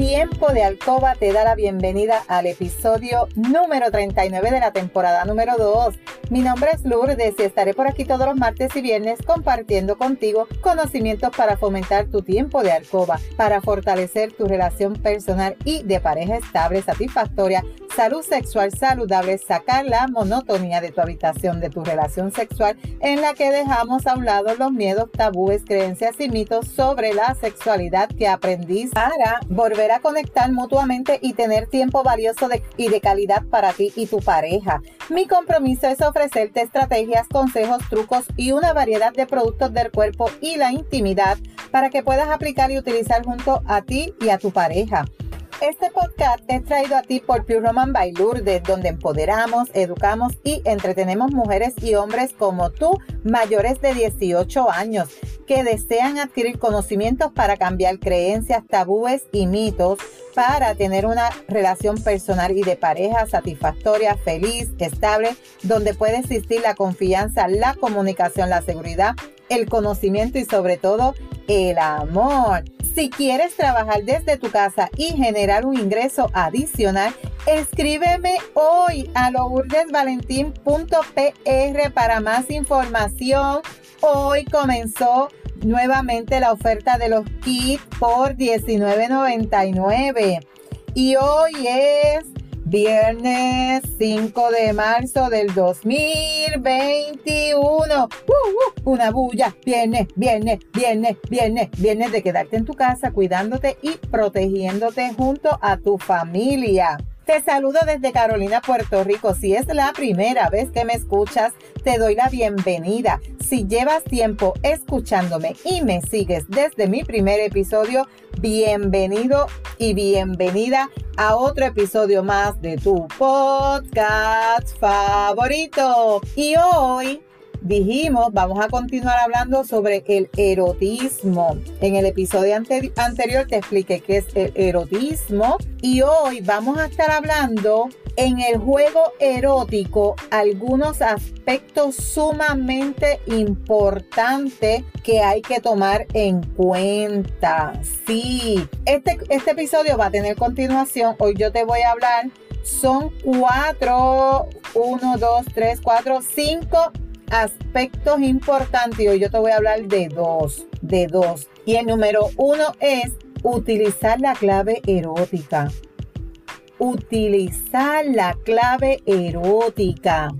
Tiempo de Alcoba te da la bienvenida al episodio número 39 de la temporada número 2. Mi nombre es Lourdes y estaré por aquí todos los martes y viernes compartiendo contigo conocimientos para fomentar tu tiempo de alcoba, para fortalecer tu relación personal y de pareja estable, satisfactoria, salud sexual saludable, sacar la monotonía de tu habitación, de tu relación sexual en la que dejamos a un lado los miedos, tabúes, creencias y mitos sobre la sexualidad que aprendiste para volver a conectar mutuamente y tener tiempo valioso y de calidad para ti y tu pareja. Mi compromiso es ofrecerte estrategias, consejos, trucos y una variedad de productos del cuerpo y la intimidad para que puedas aplicar y utilizar junto a ti y a tu pareja. Este podcast es traído a ti por Pure Roman by donde empoderamos, educamos y entretenemos mujeres y hombres como tú, mayores de 18 años, que desean adquirir conocimientos para cambiar creencias, tabúes y mitos para tener una relación personal y de pareja satisfactoria, feliz, estable, donde puede existir la confianza, la comunicación, la seguridad, el conocimiento y sobre todo el amor. Si quieres trabajar desde tu casa y generar un ingreso adicional, escríbeme hoy a lourdesvalentín.pr para más información. Hoy comenzó nuevamente la oferta de los kits por $19.99 y hoy es Viernes 5 de marzo del 2021. Uh, uh, una bulla. Viernes, viernes, viernes, viernes, viernes de quedarte en tu casa cuidándote y protegiéndote junto a tu familia. Te saludo desde Carolina, Puerto Rico. Si es la primera vez que me escuchas, te doy la bienvenida. Si llevas tiempo escuchándome y me sigues desde mi primer episodio, bienvenido y bienvenida a otro episodio más de tu podcast favorito. Y hoy dijimos, vamos a continuar hablando sobre el erotismo. En el episodio anterior te expliqué qué es el erotismo y hoy vamos a estar hablando en el juego erótico algunos aspectos sumamente importantes que hay que tomar en cuenta. Sí, este, este episodio va a tener continuación. Hoy yo te voy a hablar. Son cuatro, uno, dos, tres, cuatro, cinco aspectos importantes hoy yo te voy a hablar de dos, de dos. Y el número uno es utilizar la clave erótica. Utilizar la clave erótica.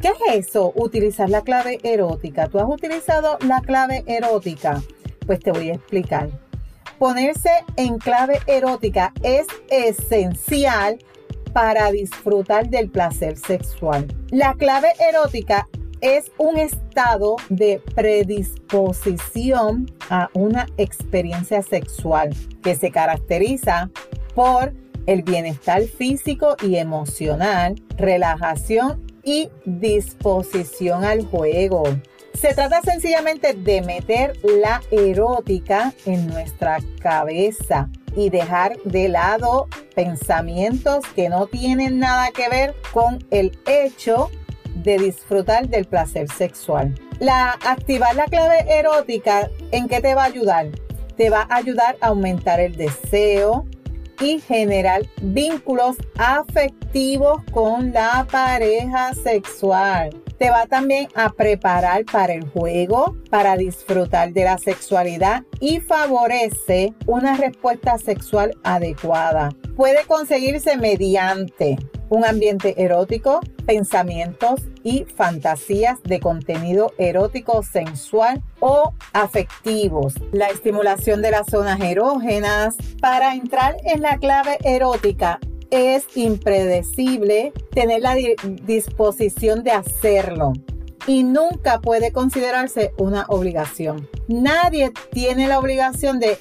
¿Qué es eso? Utilizar la clave erótica. ¿Tú has utilizado la clave erótica? Pues te voy a explicar. Ponerse en clave erótica es esencial para disfrutar del placer sexual. La clave erótica es un estado de predisposición a una experiencia sexual que se caracteriza por el bienestar físico y emocional, relajación y disposición al juego. Se trata sencillamente de meter la erótica en nuestra cabeza y dejar de lado pensamientos que no tienen nada que ver con el hecho de disfrutar del placer sexual. La activar la clave erótica, ¿en qué te va a ayudar? Te va a ayudar a aumentar el deseo y generar vínculos afectivos con la pareja sexual te va también a preparar para el juego, para disfrutar de la sexualidad y favorece una respuesta sexual adecuada. Puede conseguirse mediante un ambiente erótico, pensamientos y fantasías de contenido erótico, sensual o afectivos. La estimulación de las zonas erógenas. Para entrar en la clave erótica es impredecible tener la disposición de hacerlo y nunca puede considerarse una obligación. Nadie tiene la obligación de,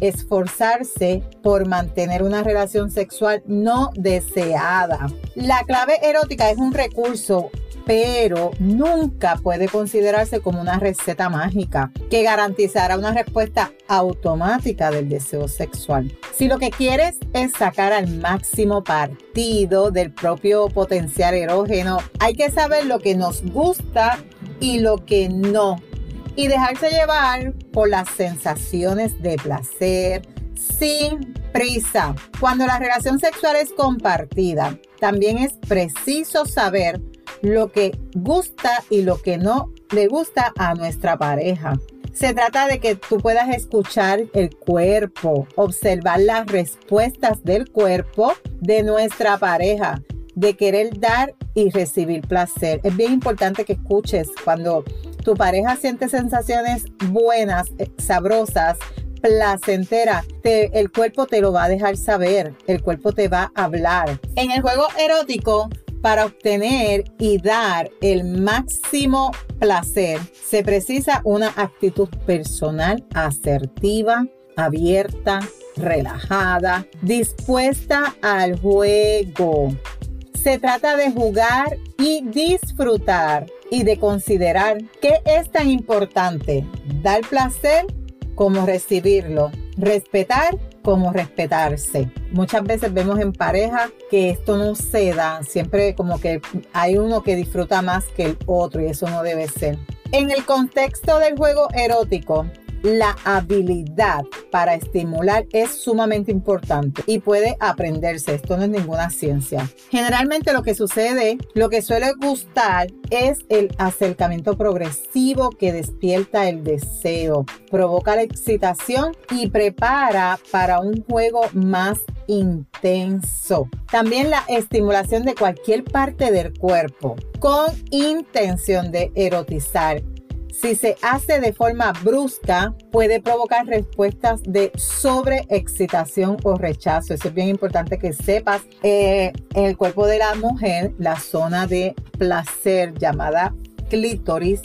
esforzarse por mantener una relación sexual no deseada. La clave erótica es un recurso pero nunca puede considerarse como una receta mágica que garantizará una respuesta automática del deseo sexual. Si lo que quieres es sacar al máximo partido del propio potencial erógeno, hay que saber lo que nos gusta y lo que no. Y dejarse llevar por las sensaciones de placer, sin prisa. Cuando la relación sexual es compartida, también es preciso saber lo que gusta y lo que no le gusta a nuestra pareja. Se trata de que tú puedas escuchar el cuerpo, observar las respuestas del cuerpo de nuestra pareja, de querer dar y recibir placer. Es bien importante que escuches cuando tu pareja siente sensaciones buenas, eh, sabrosas, placenteras, el cuerpo te lo va a dejar saber, el cuerpo te va a hablar. En el juego erótico, para obtener y dar el máximo placer, se precisa una actitud personal asertiva, abierta, relajada, dispuesta al juego. Se trata de jugar y disfrutar y de considerar qué es tan importante, dar placer como recibirlo, respetar como respetarse. Muchas veces vemos en pareja que esto no se da, siempre como que hay uno que disfruta más que el otro y eso no debe ser. En el contexto del juego erótico, la habilidad para estimular es sumamente importante y puede aprenderse. Esto no es ninguna ciencia. Generalmente lo que sucede, lo que suele gustar es el acercamiento progresivo que despierta el deseo, provoca la excitación y prepara para un juego más intenso. También la estimulación de cualquier parte del cuerpo con intención de erotizar si se hace de forma brusca, puede provocar respuestas de sobreexcitación o rechazo. Eso es bien importante que sepas. Eh, en el cuerpo de la mujer, la zona de placer llamada clítoris,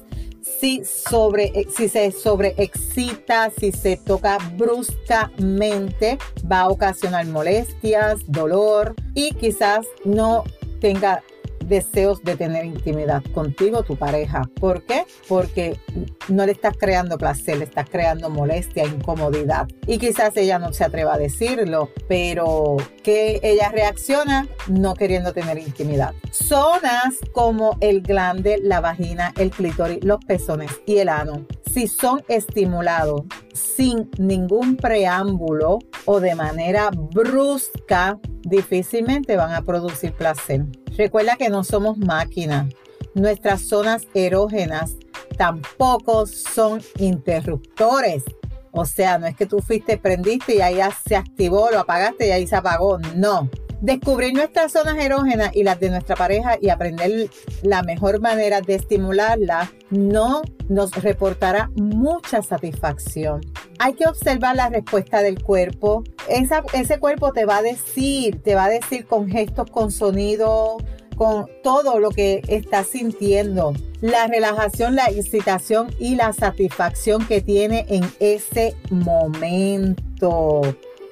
si, sobre, si se sobreexcita, si se toca bruscamente, va a ocasionar molestias, dolor y quizás no tenga deseos de tener intimidad contigo, tu pareja. ¿Por qué? Porque no le estás creando placer, le estás creando molestia, incomodidad. Y quizás ella no se atreva a decirlo, pero que ella reacciona no queriendo tener intimidad. Zonas como el glande, la vagina, el clítoris, los pezones y el ano, si son estimulados sin ningún preámbulo o de manera brusca, difícilmente van a producir placer. Recuerda que no somos máquinas. Nuestras zonas erógenas tampoco son interruptores. O sea, no es que tú fuiste, prendiste y ahí se activó, lo apagaste y ahí se apagó. No. Descubrir nuestras zonas erógenas y las de nuestra pareja y aprender la mejor manera de estimularla no nos reportará mucha satisfacción. Hay que observar la respuesta del cuerpo. ese cuerpo te va a decir, te va a decir con gestos, con sonido, con todo lo que estás sintiendo. La relajación, la excitación y la satisfacción que tiene en ese momento.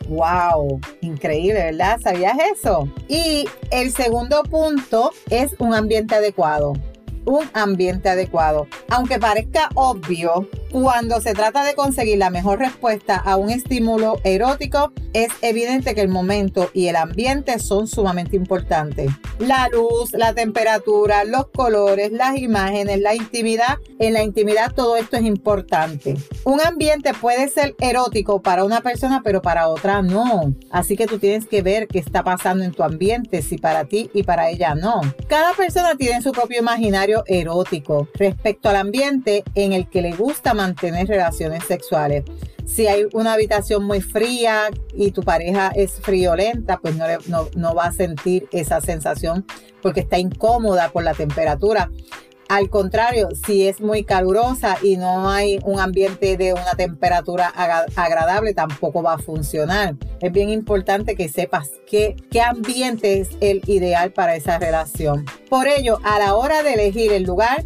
¡Wow! Increíble, ¿verdad? ¿Sabías eso? Y el segundo punto es un ambiente adecuado. Un ambiente adecuado. Aunque parezca obvio, cuando se trata de conseguir la mejor respuesta a un estímulo erótico, es evidente que el momento y el ambiente son sumamente importantes. La luz, la temperatura, los colores, las imágenes, la intimidad. En la intimidad todo esto es importante. Un ambiente puede ser erótico para una persona, pero para otra no. Así que tú tienes que ver qué está pasando en tu ambiente, si para ti y para ella no. Cada persona tiene su propio imaginario erótico respecto al ambiente en el que le gusta mantener relaciones sexuales. Si hay una habitación muy fría y tu pareja es friolenta, pues no, no, no va a sentir esa sensación porque está incómoda por la temperatura. Al contrario, si es muy calurosa y no hay un ambiente de una temperatura agradable, tampoco va a funcionar. Es bien importante que sepas qué, qué ambiente es el ideal para esa relación. Por ello, a la hora de elegir el lugar,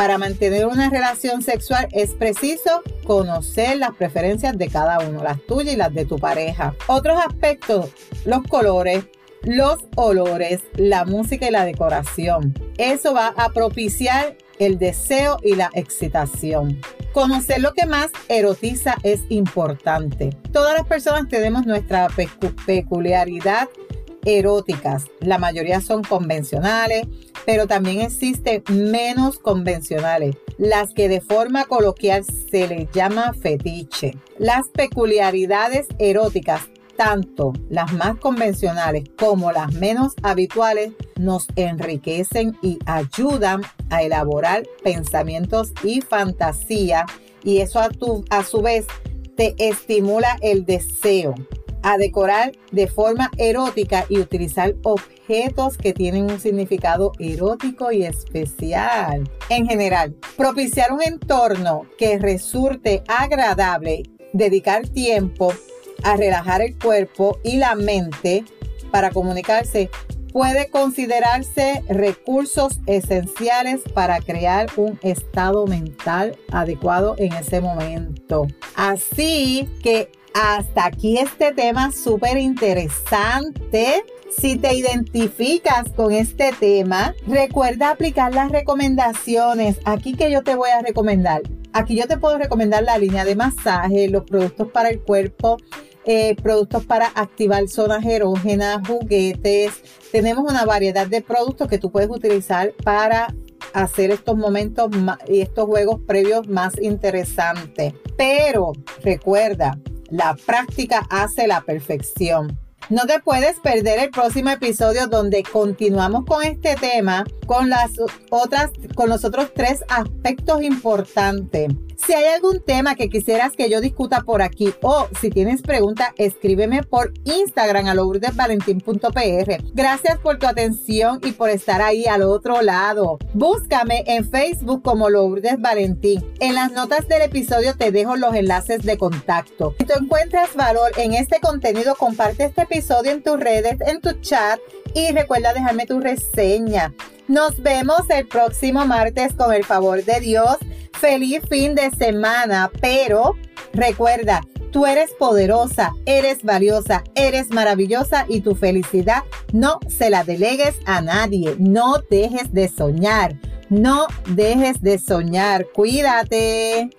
para mantener una relación sexual es preciso conocer las preferencias de cada uno, las tuyas y las de tu pareja. Otros aspectos, los colores, los olores, la música y la decoración. Eso va a propiciar el deseo y la excitación. Conocer lo que más erotiza es importante. Todas las personas tenemos nuestra peculiaridad eróticas. La mayoría son convencionales, pero también existen menos convencionales, las que de forma coloquial se les llama fetiche. Las peculiaridades eróticas tanto las más convencionales como las menos habituales nos enriquecen y ayudan a elaborar pensamientos y fantasía y eso a, a su vez te estimula el deseo a decorar de forma erótica y utilizar objetos que tienen un significado erótico y especial. En general, propiciar un entorno que resulte agradable, dedicar tiempo a relajar el cuerpo y la mente para comunicarse puede considerarse recursos esenciales para crear un estado mental adecuado en ese momento. Así que hasta aquí este tema súper interesante. Si te identificas con este tema, recuerda aplicar las recomendaciones. Aquí que yo te voy a recomendar. Aquí yo te puedo recomendar la línea de masaje, los productos para el cuerpo, eh, productos para activar zonas erógenas, juguetes. Tenemos una variedad de productos que tú puedes utilizar para hacer estos momentos y estos juegos previos más interesantes. Pero recuerda, la práctica hace la perfección. No te puedes perder el próximo episodio donde continuamos con este tema con las otras con los otros tres aspectos importantes. Si hay algún tema que quisieras que yo discuta por aquí o si tienes pregunta, escríbeme por Instagram a lourdesvalentín.pr. Gracias por tu atención y por estar ahí al otro lado. Búscame en Facebook como Lourdes Valentín. En las notas del episodio te dejo los enlaces de contacto. Si tú encuentras valor en este contenido, comparte este episodio en tus redes, en tu chat y recuerda dejarme tu reseña. Nos vemos el próximo martes con el favor de Dios feliz fin de semana, pero recuerda, tú eres poderosa, eres valiosa, eres maravillosa y tu felicidad no se la delegues a nadie. No dejes de soñar, no dejes de soñar. Cuídate.